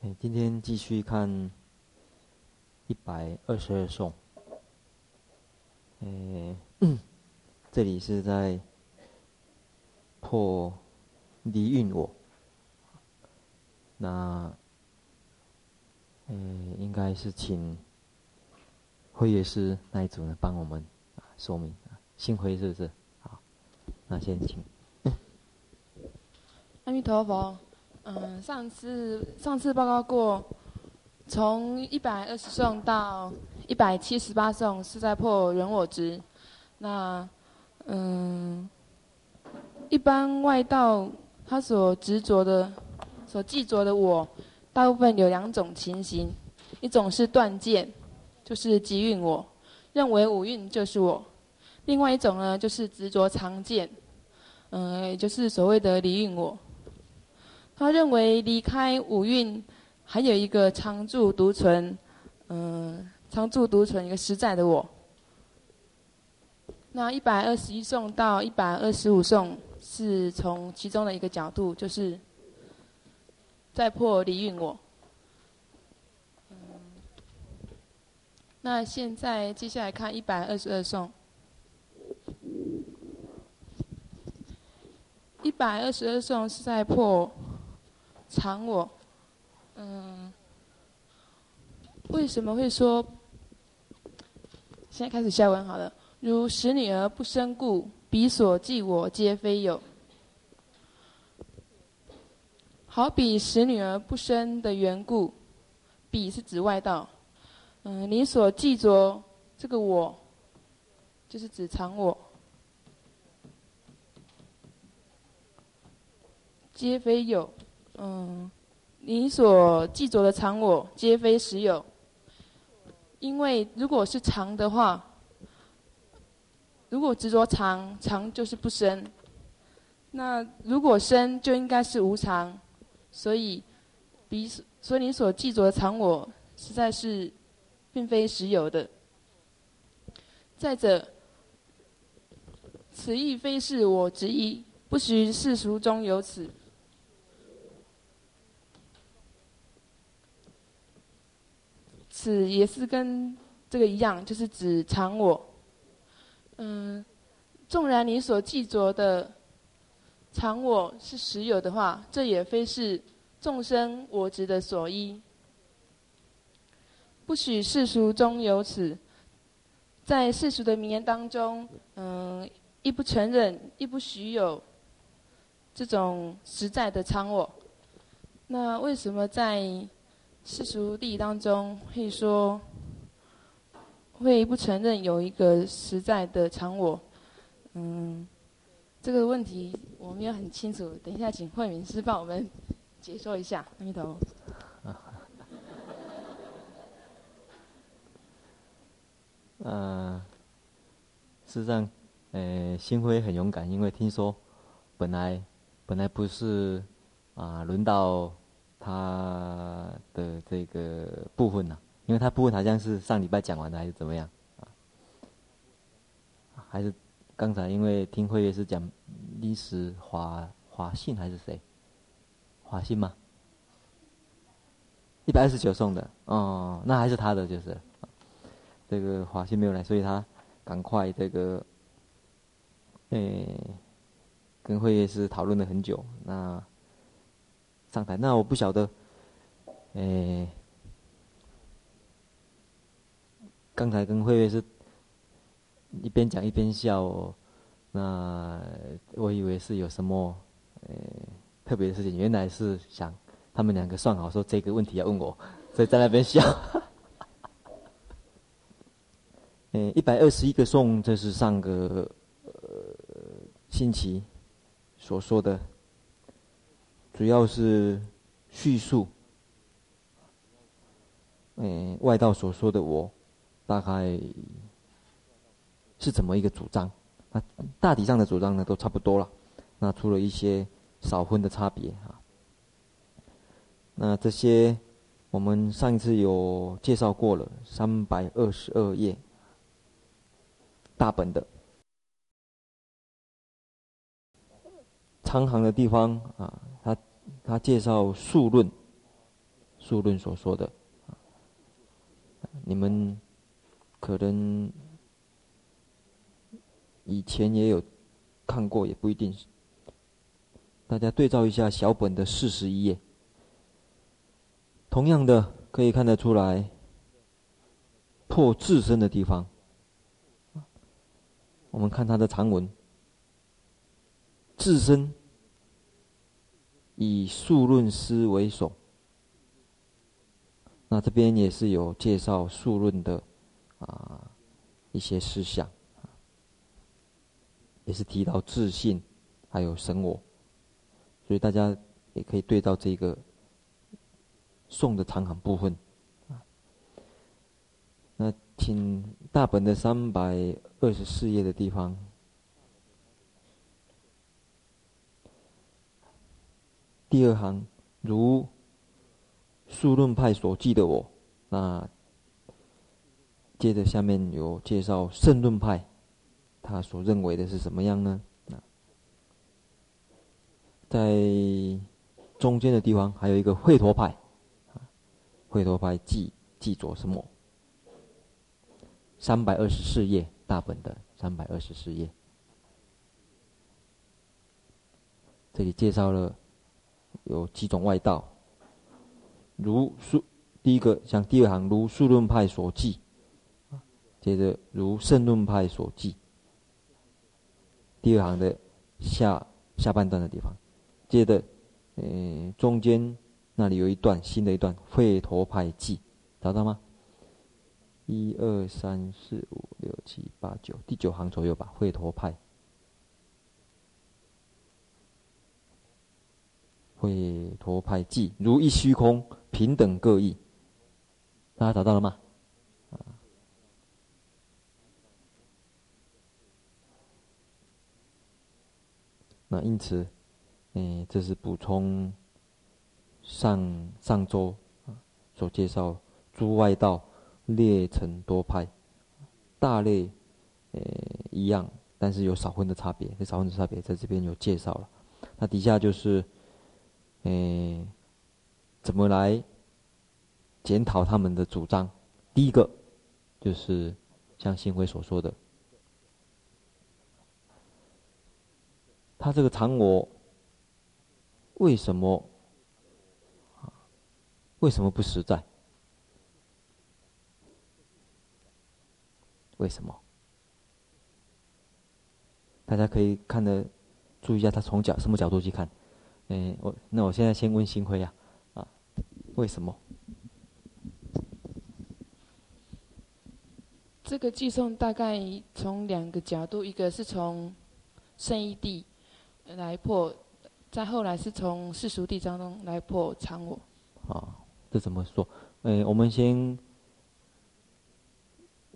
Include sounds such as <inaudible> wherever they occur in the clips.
哎，今天继续看一百二十二颂。哎，<coughs> 这里是在破离蕴我。那，哎，应该是请慧月师那一组呢帮我们啊说明。幸辉是不是？好，那先请。阿弥陀佛。嗯，上次上次报告过，从一百二十颂到一百七十八颂是在破人我执。那嗯，一般外道他所执着的、所记着的我，大部分有两种情形：一种是断见，就是集蕴我，认为五蕴就是我；另外一种呢，就是执着常见，嗯，也就是所谓的离蕴我。他认为离开五蕴，还有一个常住独存，嗯，常住独存一个实在的我。那一百二十一颂到一百二十五颂是从其中的一个角度，就是在破离蕴我。那现在接下来看一百二十二颂，一百二十二颂是在破。常我，嗯，为什么会说？现在开始下文好了。如使女儿不生故，彼所记我皆非有。好比使女儿不生的缘故，彼是指外道。嗯，你所记着这个我，就是指常我，皆非有。嗯，你所记着的常我，皆非实有。因为如果是常的话，如果执着常，常就是不生。那如果生，就应该是无常。所以，彼所以你所记着的常我，实在是并非实有的。再者，此亦非是我执一，不许世俗中有此。此也是跟这个一样，就是指常我。嗯，纵然你所记着的常我是实有的话，这也非是众生我执的所依。不许世俗中有此，在世俗的名言当中，嗯，亦不承认，亦不许有这种实在的常我。那为什么在？世俗地当中会说，会不承认有一个实在的常我，嗯，这个问题我没有很清楚，等一下请慧敏师帮我们解说一下。阿弥陀。嗯，<laughs> 事实上，呃，星辉很勇敢，因为听说本来本来不是啊，轮到。他的这个部分呢、因为他部分好像是上礼拜讲完的，还是怎么样？还是刚才因为听慧月是讲历史华华信还是谁？华信吗？一百二十九送的哦，那还是他的就是，这个华信没有来，所以他赶快这个，诶，跟慧月是讨论了很久那。上台，那我不晓得，诶、刚才跟慧慧是一边讲一边笑，哦，那我以为是有什么诶、特别的事情，原来是想他们两个算好说这个问题要问我，所以在那边笑。诶、欸，一百二十一个颂，这是上个星期所说的。主要是叙述，嗯，外道所说的我，大概是怎么一个主张？那大体上的主张呢，都差不多了。那除了一些少分的差别啊，那这些我们上一次有介绍过了，三百二十二页大本的长行的地方啊。他介绍数论，数论所说的，你们可能以前也有看过，也不一定。大家对照一下小本的四十一页，同样的可以看得出来，破自身的地方。我们看他的长文，自身以数论师为首。那这边也是有介绍数论的啊一些思想，也是提到自信，还有神我，所以大家也可以对照这个宋的长行部分。那请大本的三百二十四页的地方，第二行如。数论派所记的我，那接着下面有介绍胜论派，他所认为的是什么样呢？在中间的地方还有一个吠陀派，吠陀派记记着什么？三百二十四页大本的三百二十四页，这里介绍了有几种外道。如数第一个像第二行如数论派所记，接着如胜论派所记。第二行的下下半段的地方，接着，呃，中间那里有一段新的一段吠陀派记，找到吗？一二三四五六七八九，第九行左右吧，吠陀派。会陀派记如一虚空。平等各异，大家找到了吗？那因此，嗯，这是补充上上周所介绍诸外道列成多派，大类呃一样，但是有少分的差别。这少分的差别在这边有介绍了。那底下就是，嗯。怎么来检讨他们的主张？第一个就是像新辉所说的，他这个常我为什么为什么不实在？为什么？大家可以看的注意一下，他从角什么角度去看？嗯，我那我现在先问新辉啊。为什么？这个寄送大概从两个角度，一个是从圣义地来破，再后来是从世俗地当中来破常我。啊，这怎么说？哎，我们先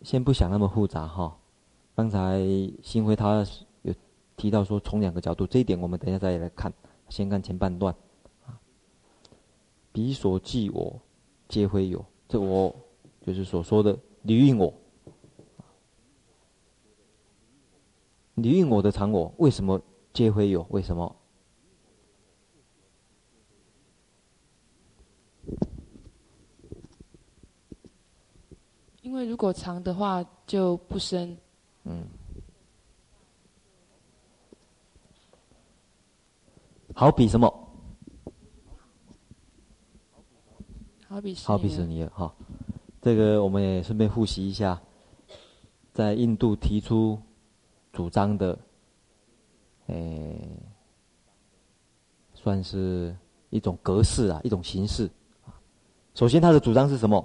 先不想那么复杂哈。刚才新辉他有提到说从两个角度，这一点我们等一下再来看。先看前半段。啊彼所记我，皆非有。这我就是所说的离蕴我。离蕴我的常我，为什么皆非有？为什么？因为如果常的话，就不生。嗯。好比什么？好比好比是你哈，这个我们也顺便复习一下，在印度提出主张的，诶，算是一种格式啊，一种形式。首先，他的主张是什么？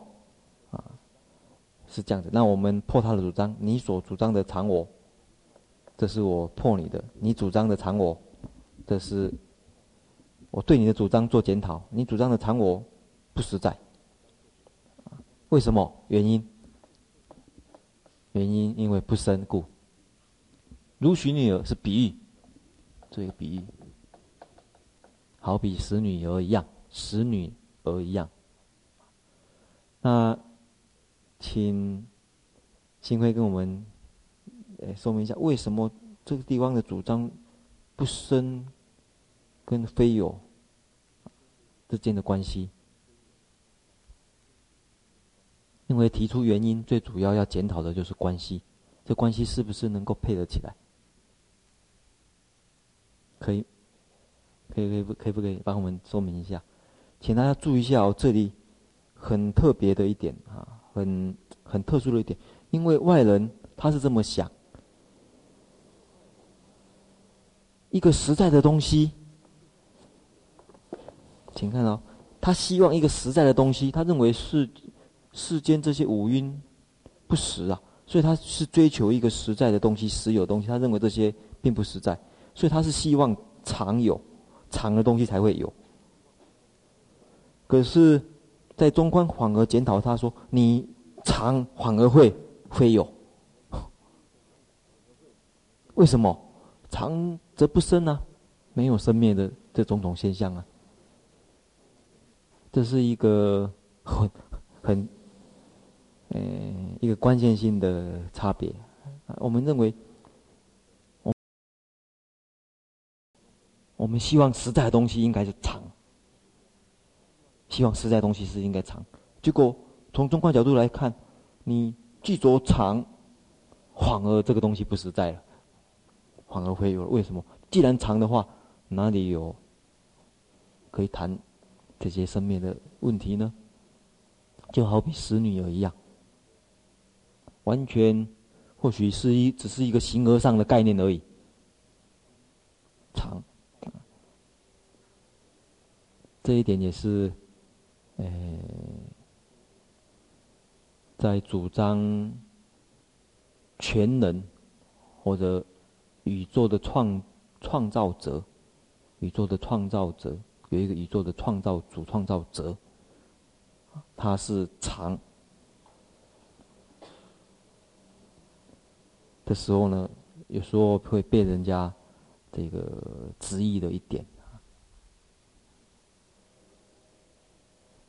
啊，是这样子。那我们破他的主张，你所主张的常我，这是我破你的；你主张的常我，这是我对你的主张做检讨。你主张的常我。不实在，为什么？原因？原因因为不生故。如许女儿是比喻，这个比喻，好比使女儿一样，使女儿一样。那，请新辉跟我们呃说明一下，为什么这个地方的主张不生跟非有之间的关系？因为提出原因最主要要检讨的就是关系，这关系是不是能够配得起来？可以，可以，可以不，可以不可以帮我们说明一下？请大家注意一下哦，这里很特别的一点啊，很很特殊的一点，因为外人他是这么想，一个实在的东西，请看哦，他希望一个实在的东西，他认为是。世间这些五蕴不实啊，所以他是追求一个实在的东西、实有东西。他认为这些并不实在，所以他是希望常有、常的东西才会有。可是，在中观反而检讨他说：“你常反而会会有，<laughs> 为什么？常则不生啊，没有生灭的这种种现象啊。”这是一个很很。呃，一个关键性的差别，我们认为，我我们希望实在的东西应该是长，希望实在的东西是应该长。结果从中观角度来看，你记着长，反而这个东西不实在了，反而会有。为什么？既然长的话，哪里有可以谈这些生命的问题呢？就好比死女儿一样。完全，或许是一只是一个形而上的概念而已。常，这一点也是，呃，在主张全能或者宇宙的创创造者，宇宙的创造者有一个宇宙的创造主创造者，他是常。的时候呢，有时候会被人家这个质疑的一点。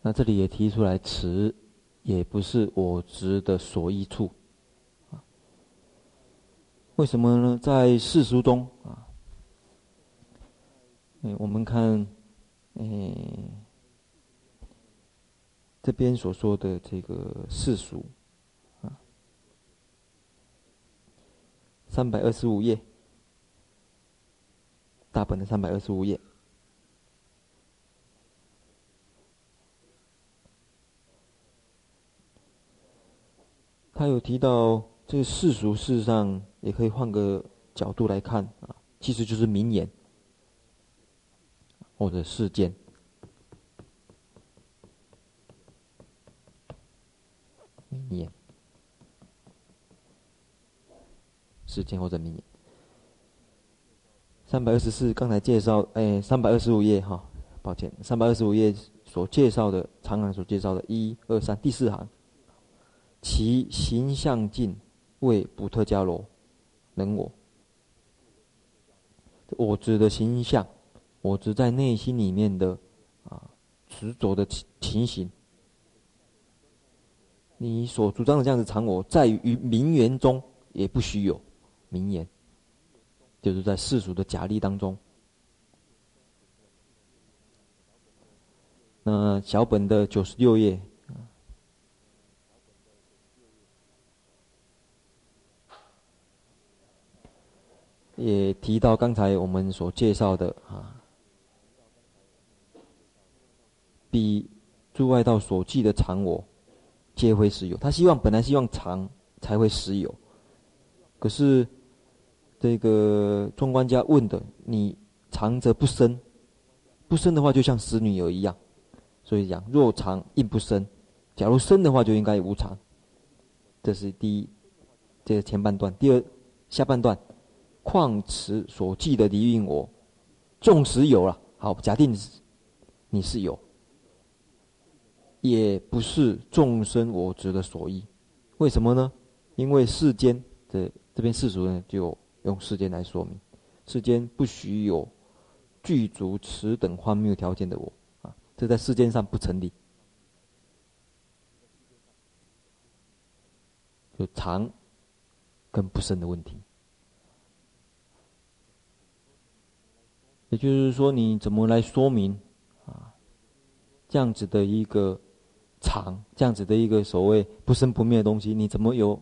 那这里也提出来，此也不是我执的所依处。为什么呢？在世俗中啊，我们看，嗯，这边所说的这个世俗。啊。三百二十五页，大本的三百二十五页，他有提到这个世俗，事实上也可以换个角度来看啊，其实就是名言。或者世间名言。世间或者名言，三百二十四刚才介绍，哎，三百二十五页哈，抱歉，三百二十五页所介绍的长行所介绍的一二三第四行，其形象尽为补特伽罗能我，我指的形象，我只在内心里面的啊执着的情情形，你所主张的这样子常我，在于名言中也不须有。名言，就是在世俗的假立当中。那小本的九十六页，也提到刚才我们所介绍的啊，比诸外道所记的常我，皆非实有。他希望本来希望常才会实有，可是。这个中观家问的：“你常则不生，不生的话，就像死女儿一样。所以讲，若常应不生，假如生的话，就应该无常。这是第一，这个前半段。第二，下半段，况此所记的离蕴我，纵使有了，好，假定你是有，也不是众生我执的所依。为什么呢？因为世间的这边世俗呢，就。用世间来说明，世间不许有具足此等荒谬条件的我啊，这在世间上不成立。就长跟不生的问题，也就是说，你怎么来说明啊？这样子的一个常这样子的一个所谓不生不灭的东西，你怎么有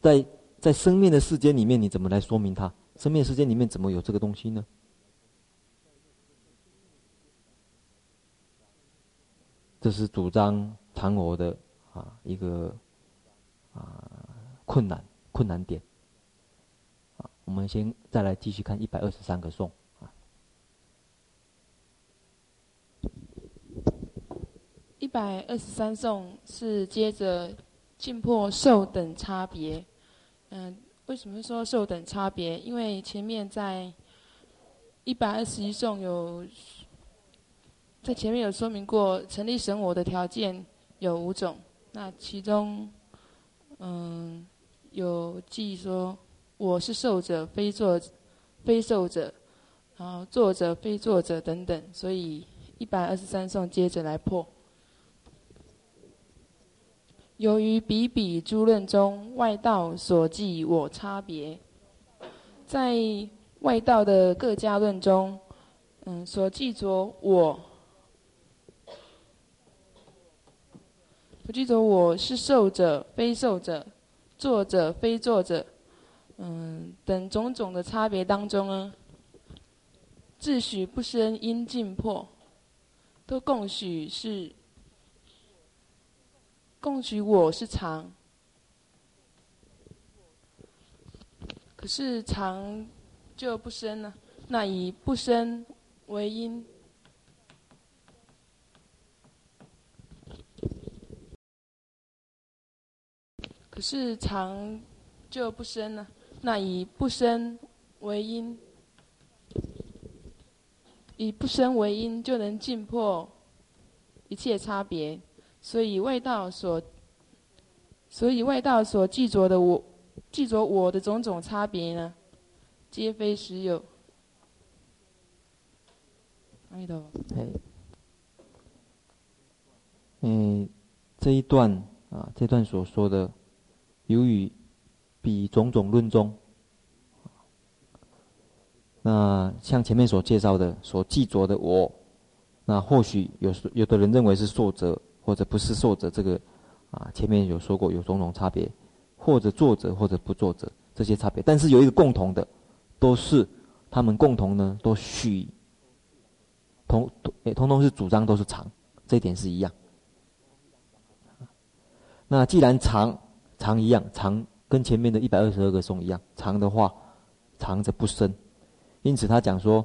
在在生命的世间里面，你怎么来说明它？生命世间里面怎么有这个东西呢？这是主张常我的啊一个啊困难困难点。啊，我们先再来继续看一百二十三个颂一百二十三颂是接着进破受等差别。嗯，为什么说受等差别？因为前面在一百二十一颂有。在前面有说明过，成立神我的条件有五种。那其中，嗯，有记说我是受者，非作，非受者，然后作者非作者等等。所以一百二十三颂接着来破。由于彼彼诸论中外道所记我差别，在外道的各家论中，嗯，所记着我。我记着我是受者，非受者，作者非作者，嗯，等种种的差别当中呢，自许不生因尽破，都共许是，共许我是常，可是常就不生了，那以不生为因。可是常就不生了，那以不生为因，以不生为因就能尽破一切差别，所以外道所，所以外道所记着的我，记着我的种种差别呢，皆非实有。阿弥陀佛。嗯，这一段啊，这段所说的。由于彼种种论中，那像前面所介绍的，所记着的我，那或许有有的人认为是受者，或者不是受者，这个啊前面有说过有种种差别，或者作者或者不作者这些差别，但是有一个共同的，都是他们共同呢都许同诶通通是主张都是长，这一点是一样。那既然长长一样，长跟前面的一百二十二个颂一样。长的话，长则不生，因此他讲说，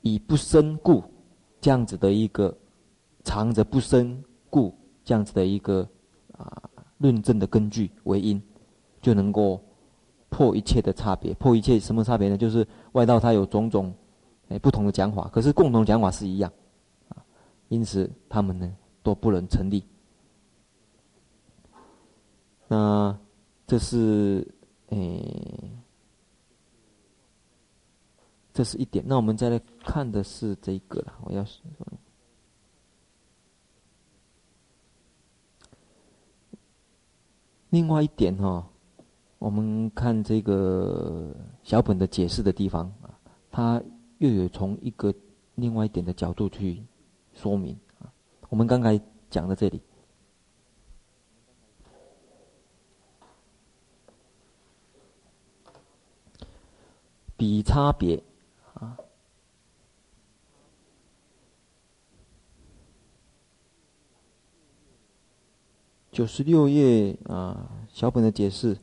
以不生故，这样子的一个常则不生故，这样子的一个啊论证的根据为因，就能够破一切的差别。破一切什么差别呢？就是外道他有种种哎不同的讲法，可是共同讲法是一样啊，因此他们呢都不能成立。那这是诶，这是一点。那我们再来看的是这个了。我要说，另外一点哈、哦，我们看这个小本的解释的地方啊，它又有从一个另外一点的角度去说明啊。我们刚才讲的这里。比差别啊，九十六页啊，小本的解释。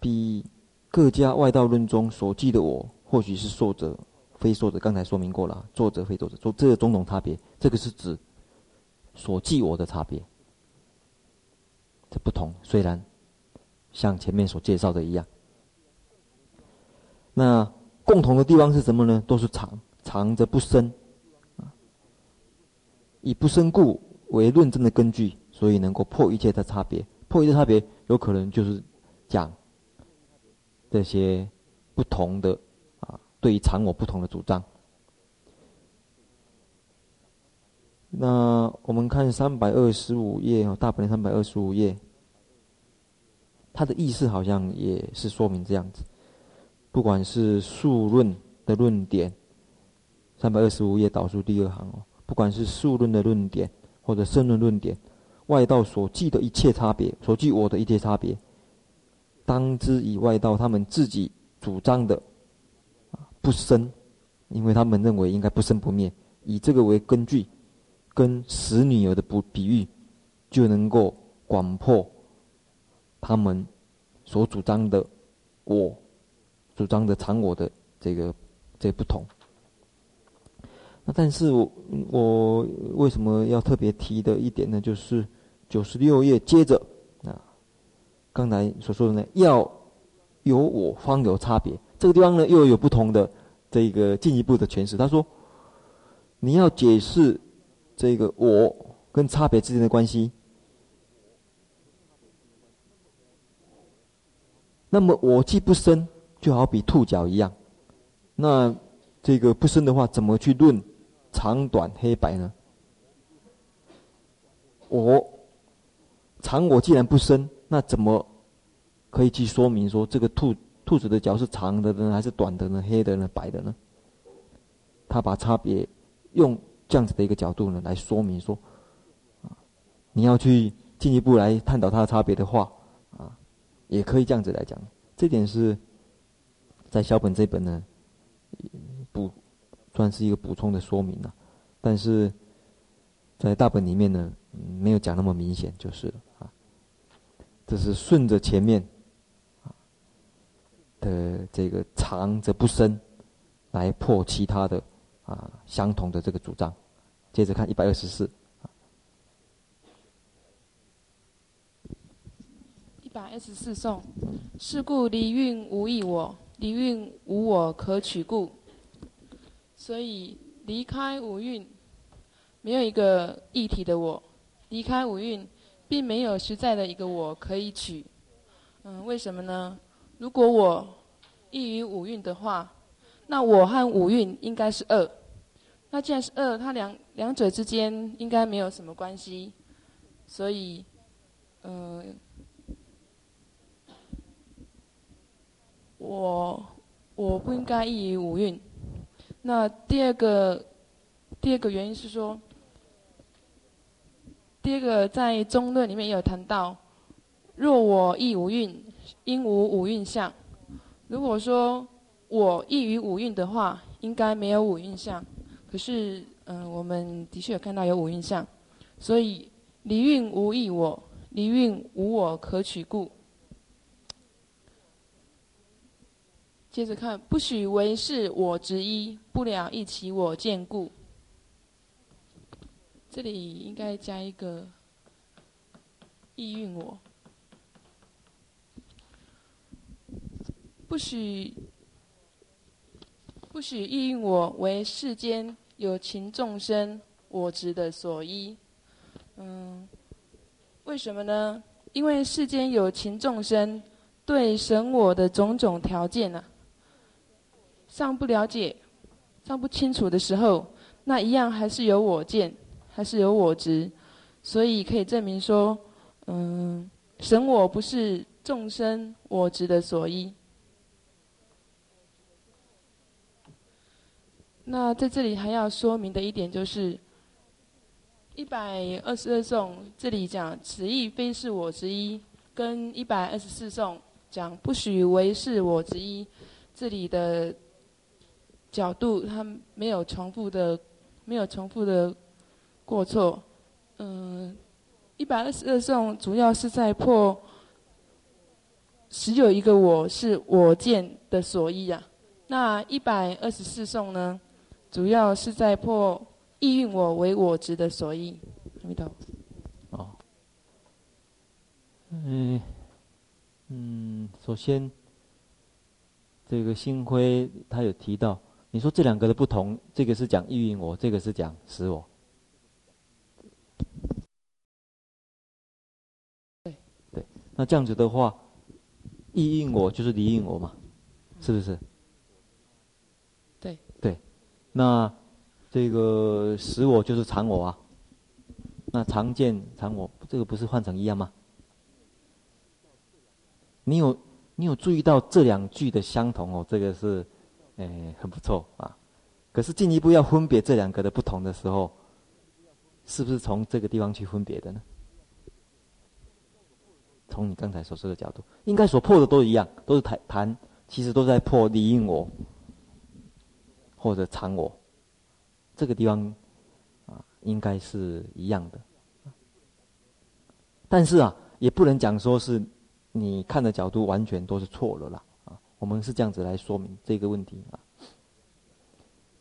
比各家外道论中所记的我，或许是受者，非受者。刚才说明过了，作者非作者，做这种种差别，这个是指所记我的差别。这不同，虽然像前面所介绍的一样，那共同的地方是什么呢？都是常，常则不生，以不生故为论证的根据，所以能够破一切的差别。破一切差别，有可能就是讲这些不同的啊，对于常我不同的主张。那我们看三百二十五页哦，大本三百二十五页，它的意思好像也是说明这样子。不管是数论的论点，三百二十五页倒数第二行哦，不管是数论的论点或者胜论论点，外道所记的一切差别，所记我的一切差别，当知以外道他们自己主张的不生，因为他们认为应该不生不灭，以这个为根据，跟死女儿的不比喻，就能够广破他们所主张的我，主张的常我的这个这不同。那但是我我为什么要特别提的一点呢？就是九十六页接着啊，刚才所说的呢，要有我方有差别。这个地方呢，又有不同的这个进一步的诠释。他说，你要解释这个我跟差别之间的关系。那么我既不生，就好比兔角一样。那这个不生的话，怎么去论长短黑白呢？我长我既然不生，那怎么可以去说明说这个兔兔子的脚是长的呢，还是短的呢？黑的呢，白的呢？他把差别用这样子的一个角度呢来说明说，啊，你要去进一步来探讨它的差别的话。啊也可以这样子来讲，这点是在小本这本呢，补算是一个补充的说明了，但是在大本里面呢，没有讲那么明显就是了啊。这是顺着前面的这个长则不生，来破其他的啊相同的这个主张。接着看一百二十四。一百二十四颂，是故离蕴无异我，离蕴无我可取故。所以离开五蕴，没有一个一体的我；离开五蕴，并没有实在的一个我可以取。嗯，为什么呢？如果我异于五蕴的话，那我和五蕴应该是二。那既然是二，它两两者之间应该没有什么关系。所以，嗯。我我不应该异于五蕴。那第二个第二个原因是说，第二个在中论里面也有谈到，若我异五蕴，应无五蕴相。如果说我异于五蕴的话，应该没有五蕴相。可是，嗯、我们的确有看到有五蕴相，所以离蕴无异我，离蕴无我可取故。接着看，不许为是我执一，不了一起我见故。这里应该加一个意蕴我。不许不许意蕴我为世间有情众生我执的所依。嗯，为什么呢？因为世间有情众生对神我的种种条件呢、尚不了解，尚不清楚的时候，那一样还是有我见，还是有我执，所以可以证明说，嗯，神我不是众生我执的所依。那在这里还要说明的一点就是，一百二十二颂这里讲此亦非是我执一，跟一百二十四颂讲不许为是我执一，这里的。角度，他没有重复的，没有重复的过错。嗯，一百二十二颂主要是在破，十有一个我是我见的所依啊。那一百二十四颂呢，主要是在破意蕴我为我执的所依。阿弥陀。哦。嗯嗯，首先，这个星辉他有提到。你说这两个的不同，这个是讲意蕴我，这个是讲实我。对对，那这样子的话，意蕴我就是离应我嘛，是不是？对对，那这个实我就是常我啊。那常见常我，这个不是换成一样吗？你有你有注意到这两句的相同哦？这个是，哎，很不错啊。可是进一步要分别这两个的不同的时候，是不是从这个地方去分别的呢？从你刚才所说的角度，应该所破的都一样，都是谈谈，其实都在破离我或者常我，这个地方啊，应该是一样的。但是啊，也不能讲说是你看的角度完全都是错了啦。我们是这样子来说明这个问题啊，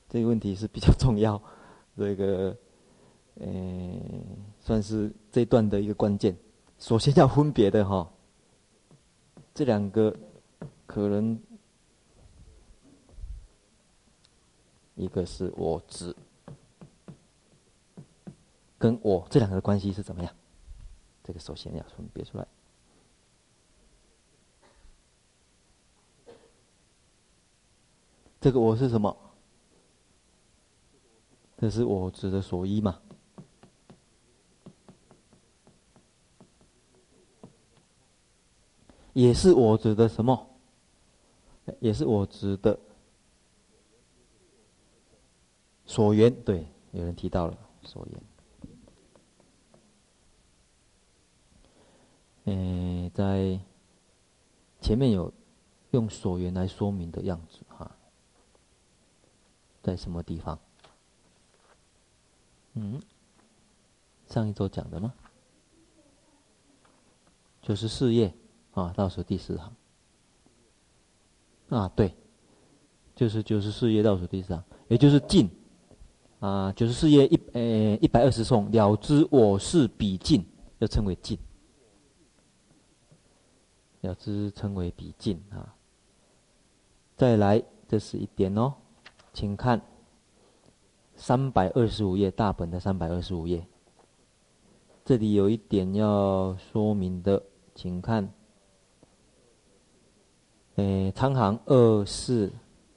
这个问题是比较重要，这 <laughs> 个呃，算是这段的一个关键。首先要分别的哈，这两个可能一个是我执，跟我这两个的关系是怎么样？这个首先要分别出来。这个我是什么？这是我指的所依嘛？也是我指的什么？也是我指的所缘。对，有人提到了所缘。嗯，在前面有用所缘来说明的样子，在什么地方？嗯，上一周讲的吗？九十四页。啊，倒数第四行。啊，对，就是九十四页倒数第四行，也就是尽。啊，九十四页一呃一百二十颂了知我是彼尽，要称为尽。了知称为彼尽啊。再来，这是一点哦，请看三百二十五页大本的三百二十五页，这里有一点要说明的，请看。诶，长行二四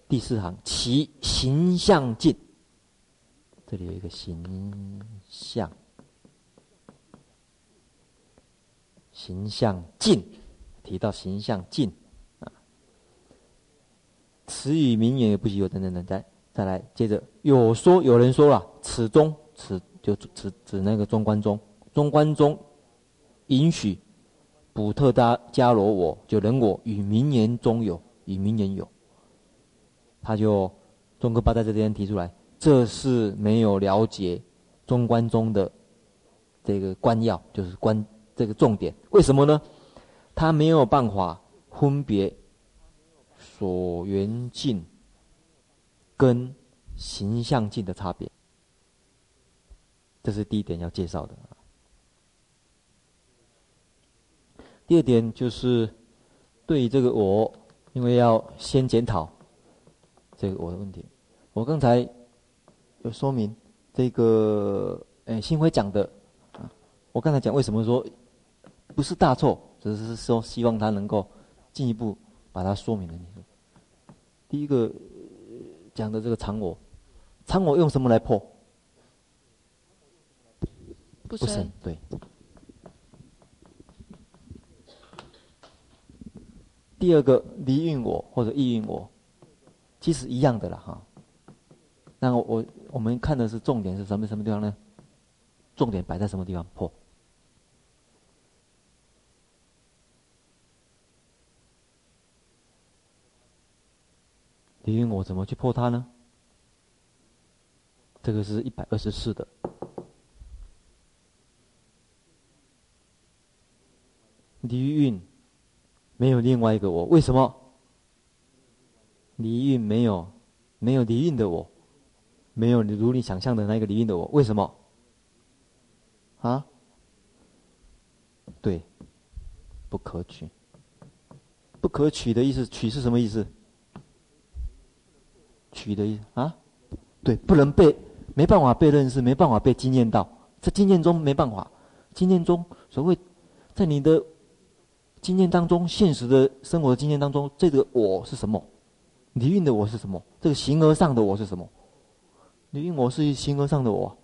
第四行，其形象尽。这里有一个形象，形象尽，提到形象尽词。语名言也不许有等等等，再再来，接着有说有人说了，此中此就指指那个中观中，中观中允许。补特达伽罗我就人我与名言中有与名言有，他就宗喀巴在这边提出来，这是没有了解中观中的这个关要，就是关这个重点。为什么呢？他没有办法分别所缘境跟形象境的差别，这是第一点要介绍的。第二点就是，对这个我，因为要先检讨这个我的问题。我刚才有说明这个，哎，新辉讲的，我刚才讲为什么说不是大错，只是说希望他能够进一步把它说明。第一个讲的这个常我，常我用什么来破？不生，对。第二个离运我或者异运我，其实一样的了哈。那我我们看的是重点是什么什么地方呢？重点摆在什么地方破？离蕴我怎么去破它呢？这个是一百二十四的离运。没有另外一个我，为什么？离运没有，没有离运的我，没有如你想象的那个离运的我，为什么？啊？对，不可取。不可取的意思，取是什么意思？取的意思啊？对，不能被，没办法被认识，没办法被经验到，在经验中没办法，经验中所谓在你的。经验当中，现实的生活经验当中，这个我是什么？你运的我是什么？这个形而上的我是什么？你运我是形而上的我，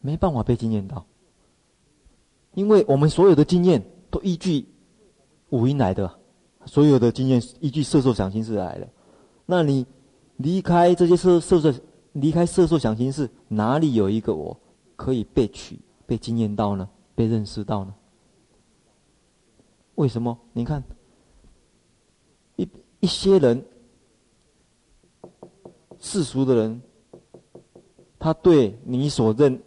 没办法被经验到，因为我们所有的经验都依据五音来的，所有的经验依据色受想行识来的。那你离开这些色色受，离开色受想行识，哪里有一个我可以被取、被经验到呢？被认识到呢？为什么？你看，一一些人，世俗的人，他对你所认、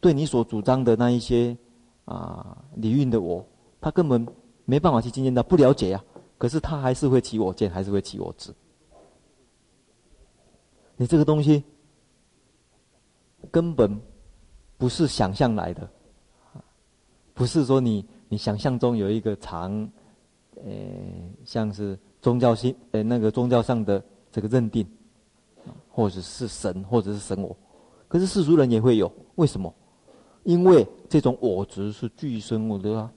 对你所主张的那一些啊理蕴的我，他根本没办法去经验到，不了解啊。可是他还是会起我见，还是会起我执。你这个东西根本不是想象来的，不是说你。你想象中有一个长，呃，像是宗教性，呃，那个宗教上的这个认定，或者是神，或者是神我，可是世俗人也会有，为什么？因为这种我执是具生我的啊，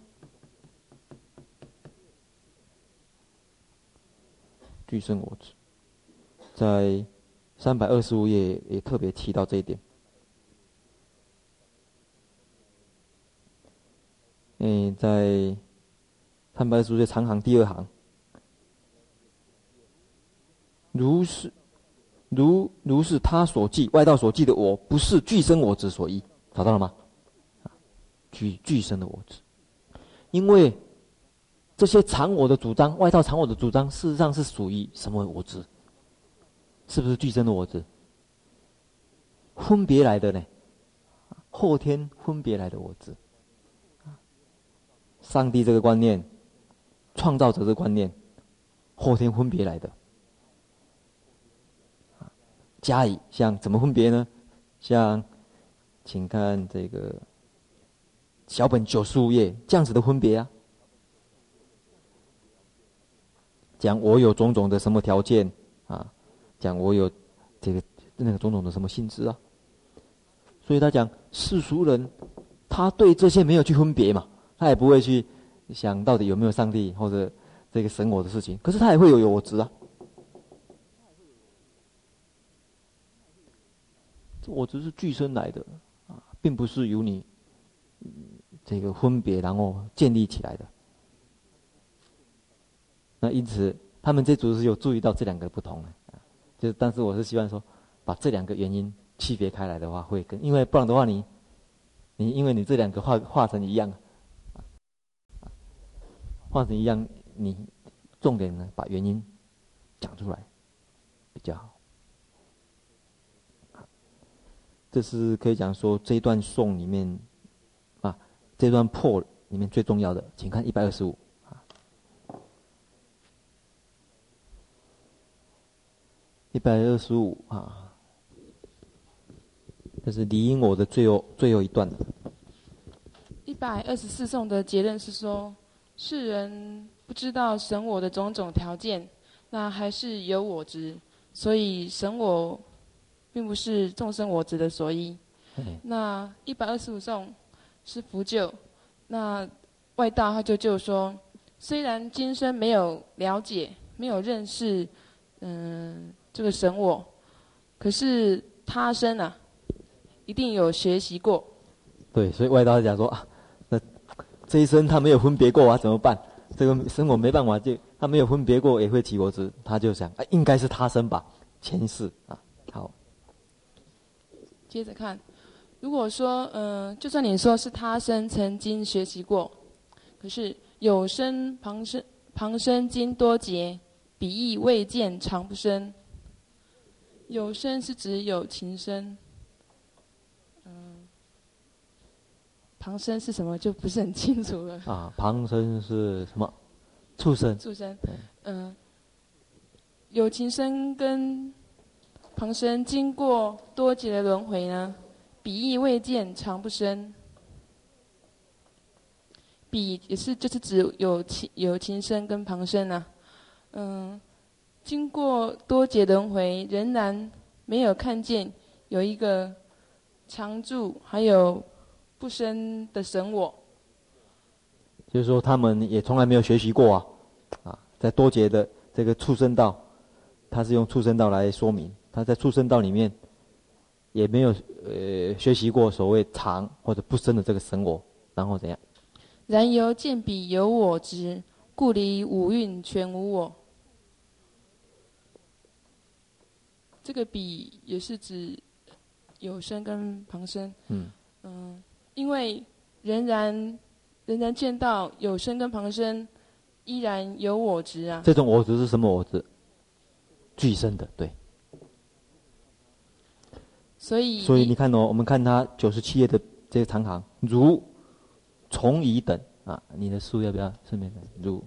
具生我执，在三百二十五页也特别提到这一点。嗯，在三百二十五页长行第二行，如是，如如是他所记外道所记的我，不是具生我执所依，找到了吗？具具生的我执，因为这些藏我的主张，外道藏我的主张，事实上是属于什么我执？是不是具生的我执？分别来的呢？后天分别来的我执。上帝这个观念，创造者这个观念，后天分别来的。加以像怎么分别呢？像，请看这个小本九十五页这样子的分别啊。讲我有种种的什么条件啊？讲我有这个那个种种的什么性质啊？所以他讲世俗人，他对这些没有去分别嘛。他也不会去想到底有没有上帝或者这个神我的事情，可是他也会有有我执啊。我执是具生来的啊，并不是由你这个分别然后建立起来的。那因此，他们这组是有注意到这两个不同的啊，就但是我是希望说，把这两个原因区别开来的话，会更，因为不然的话你，你因为你这两个画画成一样。画成一样，你重点呢，把原因讲出来比较好。这是可以讲说这一段颂里面啊，这段破里面最重要的，请看一百二十五一百二十五啊，这是离因我的最后最后一段了。一百二十四颂的结论是说。世人不知道神我的种种条件，那还是有我执，所以神我并不是众生我执的所依。那一百二十五颂是福救，那外道他就就说，虽然今生没有了解，没有认识，嗯，这个神我，可是他生啊，一定有学习过。对，所以外道讲说啊。那这一生他没有分别过啊，怎么办？这个生我没办法，就他没有分别过，也会起我执。他就想，啊，应该是他生吧，前世啊。好，接着看，如果说，嗯、呃，就算你说是他生曾经学习过，可是有生旁生旁生经多劫，彼亦未见常不生。有生是指有情生。旁生是什么就不是很清楚了。啊，旁生是什么？畜生。畜生。嗯、呃，有情生跟旁生经过多劫的轮回呢，彼亦未见常不生。彼也是就是指有情有情生跟旁生啊。嗯、呃，经过多劫轮回，仍然没有看见有一个常住，还有。不生的神我，就是说他们也从来没有学习过啊，啊，在多劫的这个畜生道，他是用畜生道来说明，他在畜生道里面也没有呃学习过所谓常或者不生的这个神我，然后怎样？然由见彼有我执，故离五蕴全无我。这个比也是指有声跟旁声。嗯嗯，因为仍然仍然见到有声跟旁声，依然有我执啊。这种我执是什么我执？俱生的，对。所以，所以你看哦，我们看他九十七页的这个长行，如从乙等啊，你的书要不要顺便的？如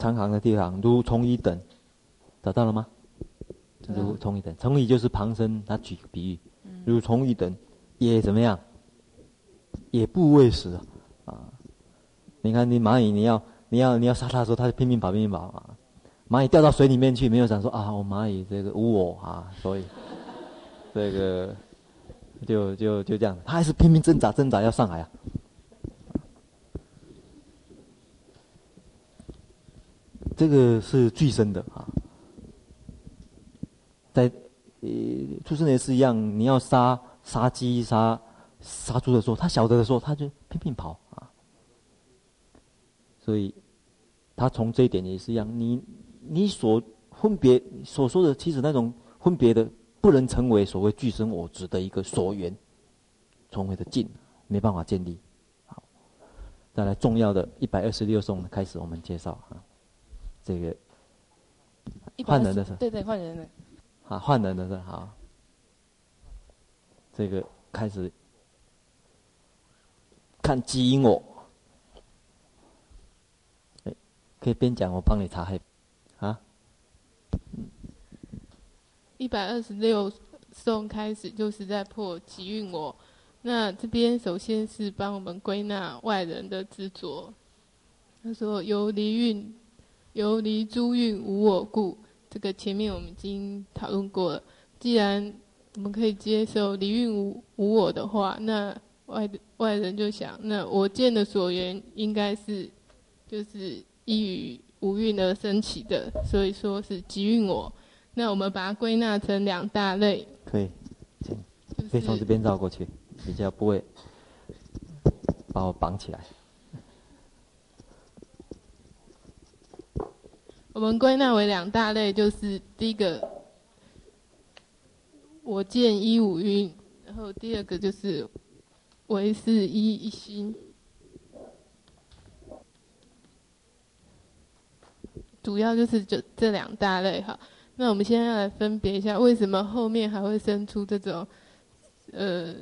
长行的地方，如从一等，找到了吗？如从一等，从一就是旁生，他举个比喻，如从一等，也怎么样？也不畏死啊。你看，你蚂蚁，你要你要你要杀它的时候，它就拼命跑，拼命跑啊！蚂蚁掉到水里面去，没有想说啊，我蚂蚁这个无我啊，所以这个就就就这样，它还是拼命挣扎挣扎要上来啊！这个是俱生的啊，在呃出生也是一样，你要杀杀鸡杀杀猪的时候，他晓得的时候，他就拼命跑啊。所以，他从这一点也是一样。你你所分别所说的，其实那种分别的，不能成为所谓俱生我执的一个所缘，从谓的境，没办法建立。好，再来重要的一百二十六颂开始，我们介绍啊，这个换人的是，对对，换人的，啊，换人的是好，这个开始看基因我。可以边讲，我帮你查黑，啊？一百二十六颂开始就是在破集运我。那这边首先是帮我们归纳外人的执着。他说：“由离蕴，由离诸运无我故。”这个前面我们已经讨论过了。既然我们可以接受离运无无我的话，那外外人就想，那我见的所缘应该是就是。依于无运而生起的，所以说是集运我。那我们把它归纳成两大类。可以，请，可以从这边绕过去，比较不会把我绑起来。我们归纳为两大类，就是第一个，我见一五蕴，然后第二个就是唯是一一心。主要就是这这两大类哈，那我们现在来分别一下，为什么后面还会生出这种，呃，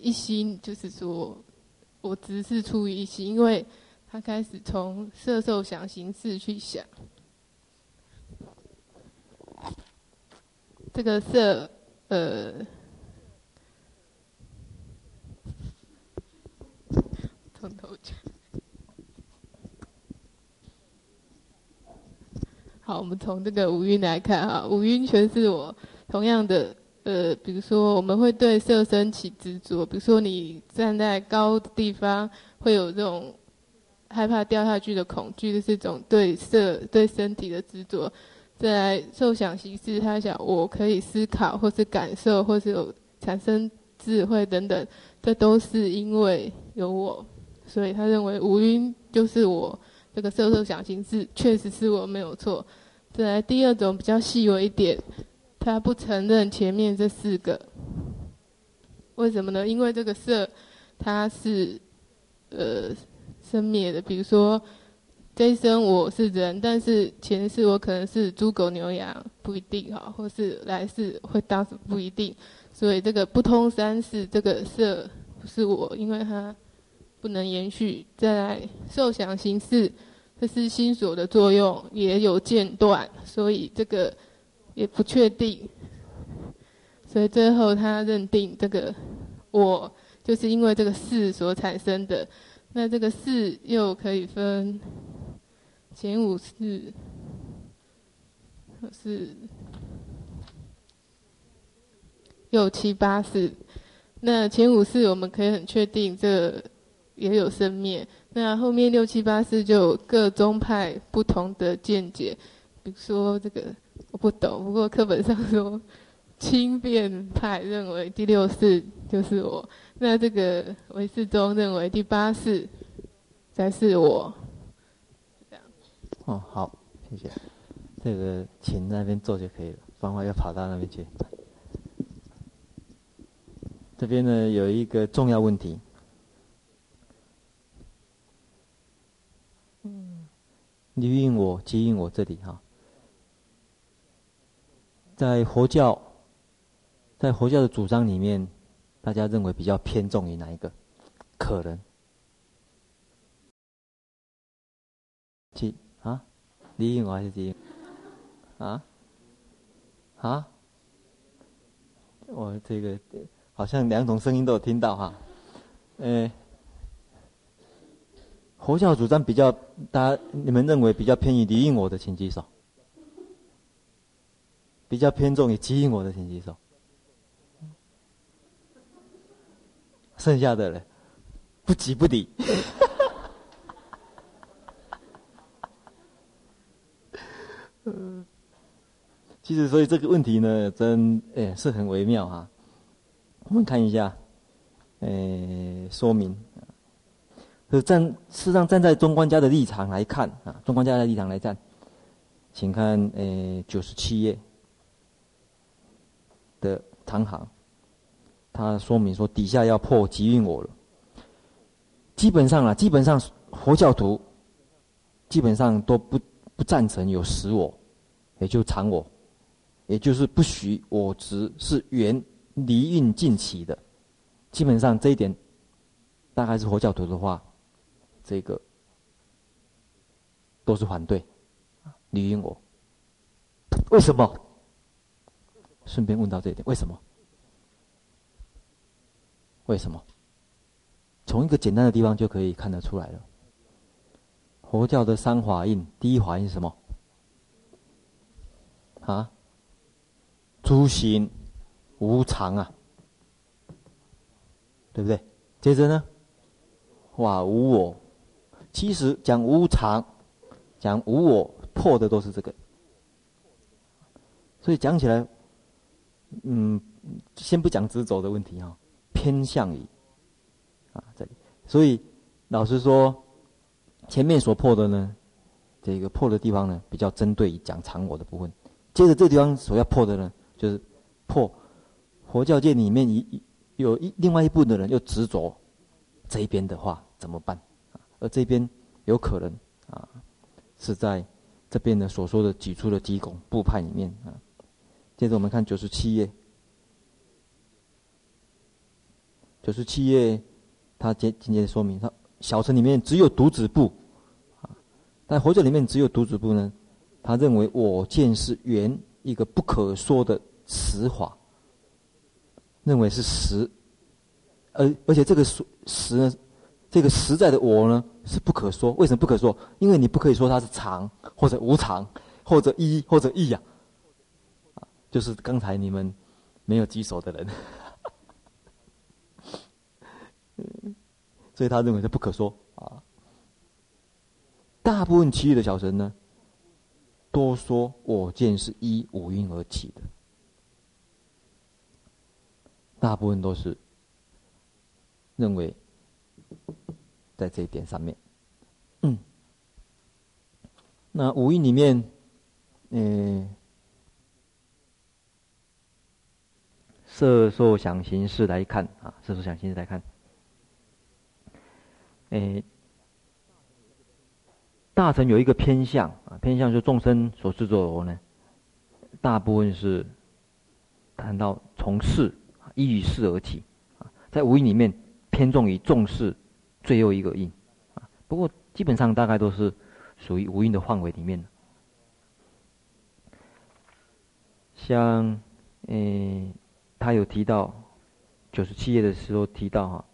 一心，就是说我只是出于一心，因为他开始从色受想行识去想，这个色，呃，从头讲。好，我们从这个五蕴来看哈，五蕴全是我。同样的，呃，比如说我们会对色身起执着，比如说你站在高的地方，会有这种害怕掉下去的恐惧，这是一种对色、对身体的执着。再来受想行识，他想我可以思考，或是感受，或是有产生智慧等等，这都是因为有我，所以他认为五蕴就是我。这个受受想行识确实是我没有错。再来第二种比较细微一点，他不承认前面这四个，为什么呢？因为这个色它是呃生灭的，比如说这一生我是人，但是前世我可能是猪狗牛羊，不一定哈，或是来世会当什么不一定。所以这个不通三世，这个色不是我，因为它不能延续。再来受想行识。这是心所的作用，也有间断，所以这个也不确定。所以最后他认定这个我就是因为这个事所产生的。那这个四又可以分前五识，是六七八四。那前五四我们可以很确定，这也有生灭。那后面六七八四就有各宗派不同的见解，比如说这个我不懂，不过课本上说 <laughs> 轻便派认为第六四就是我，<laughs> 那这个唯识宗认为第八世才是我。哦，好，谢谢。这个请那边坐就可以了，不然要跑到那边去。这边呢有一个重要问题。嗯，你应我，即应我，这里哈，在佛教，在佛教的主张里面，大家认为比较偏重于哪一个？可能？即啊，离应我还是即应？啊？啊？我这个。好像两种声音都有听到哈，呃，佛教主张比较，大家你们认为比较偏于离应我的，请举手；比较偏重于即应我的，请举手。剩下的人不急不离。<laughs> 其实所以这个问题呢，真哎是很微妙哈。我们看一下，哎，说明。就站，事实上站在中观家的立场来看啊，中观家的立场来看，请看哎九十七页的唐行，他说明说底下要破即应我了。基本上啊，基本上佛教徒基本上都不不赞成有实我，也就常我，也就是不许我执是缘。离运尽起的，基本上这一点，大概是佛教徒的话，这个都是反对离运我。为什么？顺便问到这一点，为什么？为什么？从一个简单的地方就可以看得出来了。佛教的三法印，第一法印是什么？啊？诸行。无常啊，对不对？接着呢，哇，无我。其实讲无常，讲无我，破的都是这个。所以讲起来，嗯，先不讲执着的问题哈，偏向于啊这里。所以老实说，前面所破的呢，这个破的地方呢，比较针对于讲常我的部分。接着这地方所要破的呢，就是破。佛教界里面一有一另外一部分的人又执着这一边的话怎么办？而这边有可能啊是在这边的所说的举出的几种部派里面啊。接着我们看九十七页，九十七页他接紧接着说明，他小乘里面只有独子部啊，但佛教里面只有独子部呢，他认为我见是缘一个不可说的实法。认为是实，而而且这个实实呢，这个实在的我呢是不可说。为什么不可说？因为你不可以说它是常或者无常，或者一或者异呀。啊，就是刚才你们没有举手的人，所以他认为是不可说啊。大部分其余的小乘呢，都说我见是依五蕴而起的。大部分都是认为在这一点上面，嗯，那五蕴里面，嗯，色受想行识来看啊，色受想行识来看，诶，大乘有一个偏向啊，偏向就众生所执着我呢，大部分是谈到从事。依于识而起，啊，在五蕴里面偏重于重视最后一个蕴，啊，不过基本上大概都是属于五蕴的范围里面。像，诶，他有提到九十七页的时候提到哈，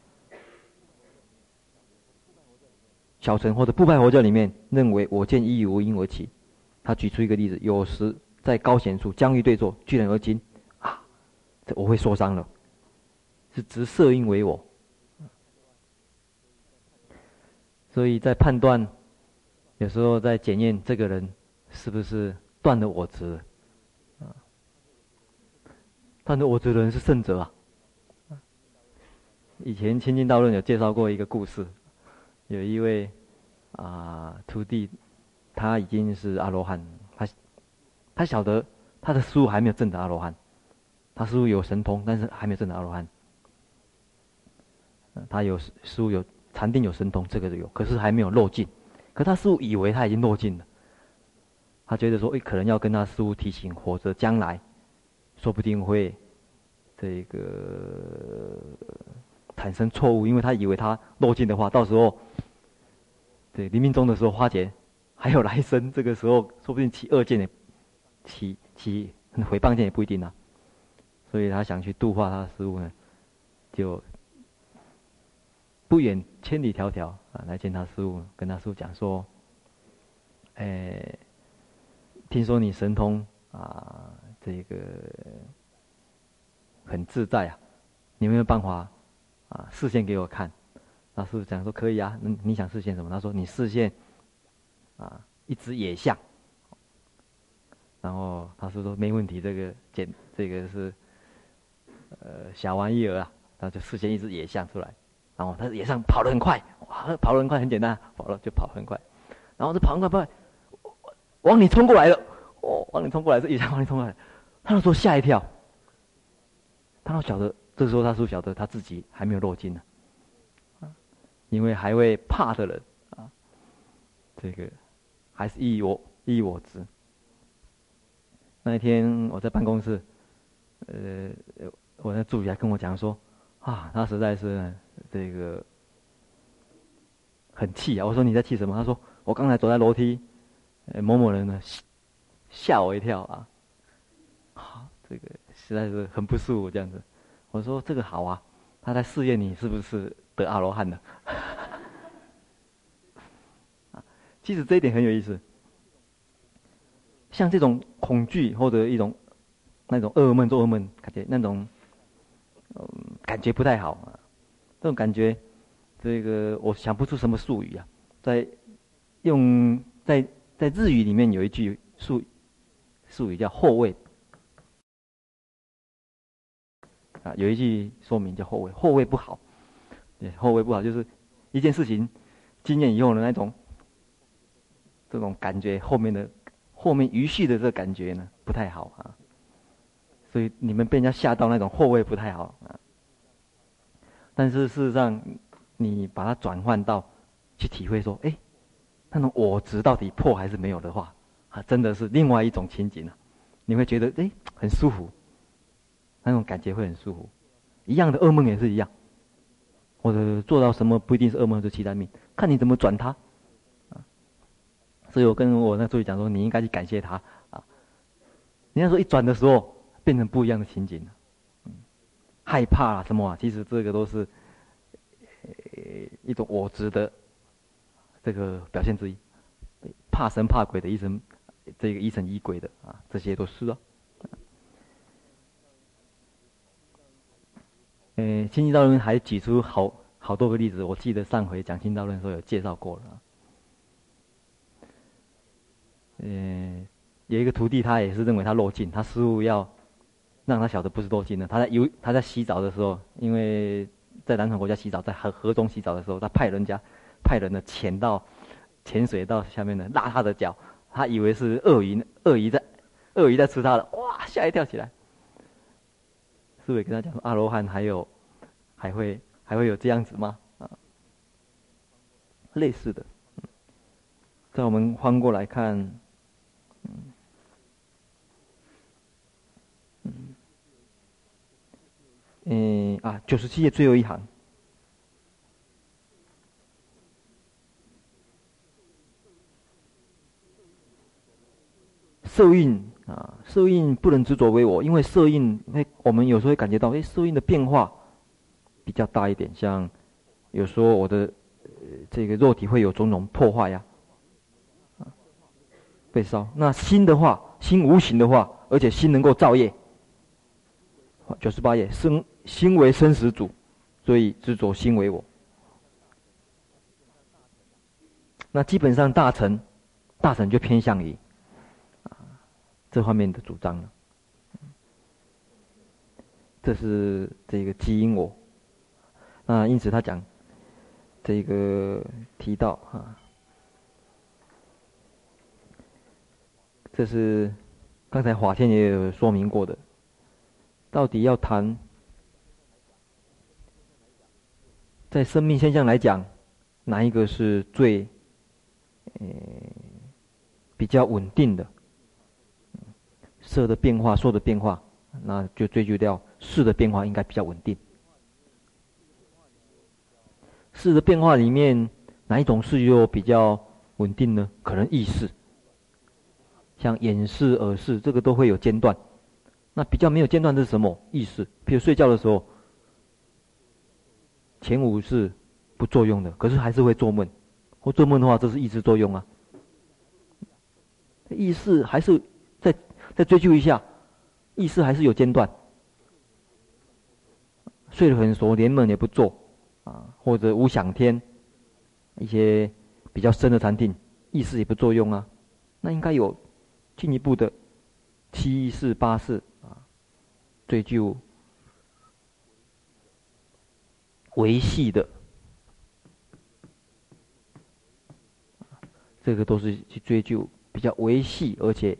小乘或者不派佛教里面认为我见依于无因而起，他举出一个例子，有时在高显处将欲对坐，聚然而惊，啊，这我会受伤了。是直色蕴为我，所以在判断，有时候在检验这个人是不是断了我执，啊，但是我这人是圣者啊。以前清净道论有介绍过一个故事，有一位啊徒弟，他已经是阿罗汉，他他晓得他的师父还没有证得阿罗汉，他师父有神通，但是还没有证得阿罗汉。他有师父有禅定有神通，这个都有，可是还没有落尽。可他师父以为他已经落尽了，他觉得说，诶，可能要跟他师父提醒，或者将来说不定会这个。产生错误，因为他以为他落尽的话，到时候，对临命终的时候花钱，还有来生，这个时候说不定起恶见也，起起回谤见也不一定啊。所以他想去度化他的师父呢，就不远千里迢迢啊来见他师父，跟他师父讲说，哎，听说你神通啊，这个很自在啊，你有没有办法？啊，视线给我看，那师父讲说可以啊，那你想视线什么？他说你视线，啊，一只野象。然后他说说没问题，这个简这个是，呃小玩意儿啊，他就视线一只野象出来，然后他野象跑得很快，哇，跑得很快很简单，跑了就跑很快，然后这跑很快跑，往你冲过来了，哦，往你冲过来，这野象往你冲过来，他那时候吓一跳，他那晓得。这时候他说：“晓得他自己还没有落尽呢，啊，因为还会怕的人啊，这个还是依我依我执。那一天我在办公室，呃，我的助理还跟我讲说，啊，他实在是这个很气啊。我说你在气什么？他说我刚才走在楼梯，某某人呢吓我一跳啊，啊，这个实在是很不舒服这样子。”我说这个好啊，他在试验你是不是得阿罗汉的。<laughs> 其实这一点很有意思。像这种恐惧或者一种那种噩梦做噩梦，感觉那种嗯感觉不太好啊。这种感觉，这个我想不出什么术语啊。在用在在日语里面有一句术术语叫后位。啊，有一句说明叫后位，后位不好，对，后位不好就是一件事情经验以后的那种这种感觉，后面的后面余续的这个感觉呢不太好啊，所以你们被人家吓到那种后位不太好啊。但是事实上，你把它转换到去体会说，哎，那种我执到底破还是没有的话，啊，真的是另外一种情景啊，你会觉得哎很舒服。那种感觉会很舒服，一样的噩梦也是一样，或者做到什么不一定是噩梦，是期待命，看你怎么转它，啊，所以我跟我那助理讲说，你应该去感谢他啊。人家说一转的时候变成不一样的情景了，嗯，害怕啊什么啊，其实这个都是，一种我执的这个表现之一，怕神怕鬼的疑神，这个疑神疑鬼的啊，这些都是啊。呃，清净道论还举出好好多个例子，我记得上回讲清净道论的时候有介绍过了。呃，有一个徒弟，他也是认为他落进，他师父要让他晓得不是落进的。他在游，他在洗澡的时候，因为在南传国家洗澡，在河河中洗澡的时候，他派人家派人呢潜到潜水到下面呢拉他的脚，他以为是鳄鱼，鳄鱼在鳄鱼在吃他了，哇，吓一跳起来。思维跟他讲说：“阿罗汉还有，还会还会有这样子吗？啊，类似的。在我们翻过来看，嗯，嗯，啊，九十七页最后一行，受蕴。”啊，色蕴不能执着为我，因为色蕴，那我们有时候会感觉到，哎，色蕴的变化比较大一点。像有时候我的、这个肉体会有种种破坏呀，啊，被烧。那心的话，心无形的话，而且心能够造业。九十八页，生心为生死主，所以执着心为我。那基本上大乘，大乘就偏向于。这方面的主张了。这是这个基因我。那因此他讲这个提到啊，这是刚才华天也有说明过的。到底要谈，在生命现象来讲，哪一个是最呃比较稳定的？色的变化、受的变化，那就追究掉识的变化应该比较稳定。识的变化里面，哪一种识又比较稳定呢？可能意识，像眼视、耳视，这个都会有间断。那比较没有间断的是什么意识？比如睡觉的时候，前五是不作用的，可是还是会做梦。或做梦的话，这是意识作用啊。意识还是再追究一下，意识还是有间断。睡得很熟，连梦也不做啊，或者无想天，一些比较深的禅定，意识也不作用啊。那应该有进一步的七四八四啊。追究维系的，这个都是去追究比较维系而且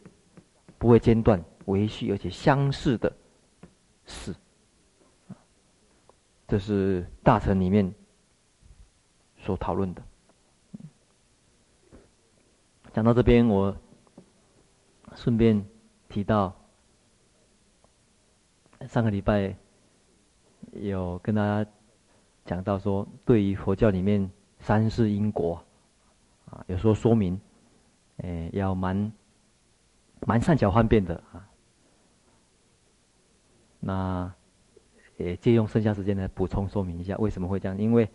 不会间断、维系而且相似的事。这是大乘里面所讨论的。讲到这边，我顺便提到。上个礼拜有跟大家讲到说，对于佛教里面三世因果啊，有说说明，诶，要蛮蛮善巧方便的啊。那也借用剩下时间来补充说明一下，为什么会这样？因为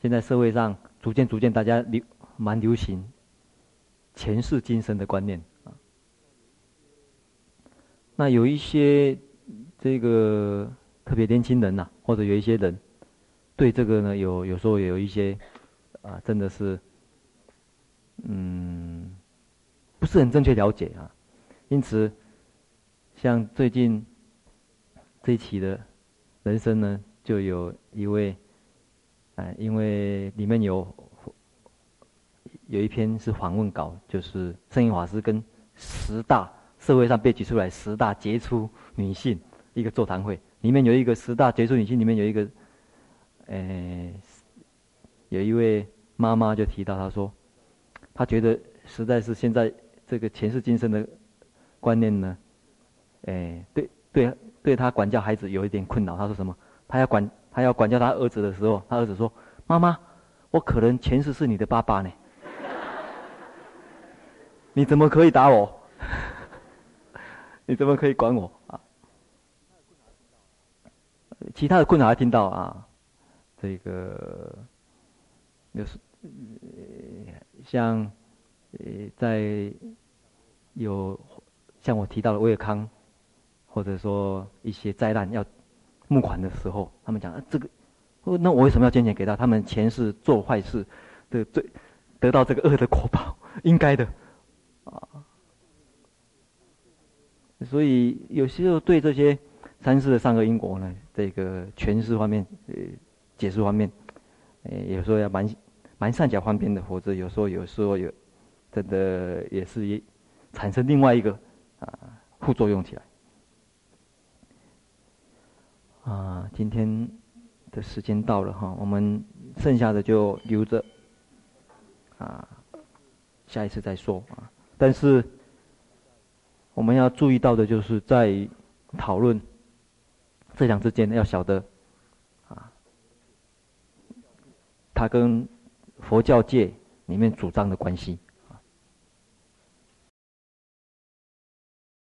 现在社会上逐渐逐渐大家流蛮流行前世今生的观念啊。那有一些。这个特别年轻人呐、或者有一些人，对这个呢有有时候也有一些啊，真的是，嗯，不是很正确了解啊。因此，像最近这一期的人生呢，就有一位，哎、因为里面有有一篇是访问稿，就是圣严法师跟十大社会上被举出来十大杰出女性。一个座谈会里面有一个十大杰出女性，里面有一个，呃，有一位妈妈就提到，她说，她觉得实在是现在这个前世今生的观念呢，哎，对对对，他管教孩子有一点困扰。他说什么？他要管他要管教他儿子的时候，他儿子说：“妈妈，我可能前世是你的爸爸呢，<laughs> 你怎么可以打我？<laughs> 你怎么可以管我啊？”其他的困难还听到啊，这个，就是像呃在有像我提到的威尔康，或者说一些灾难要募款的时候，他们讲啊这个，那我为什么要捐钱给他？他们前世做坏事的罪，得到这个恶的果报，应该的啊。所以有时候对这些。三世的善恶因果呢，这个诠释方面，呃，解释方面，呃，有时候要蛮蛮善巧方便的，或者有时候有时候有，真的也是一产生另外一个啊副作用起来。啊，今天的时间到了哈，我们剩下的就留着啊，下一次再说啊。但是我们要注意到的就是在讨论。这两之间要晓得，啊，他跟佛教界里面主张的关系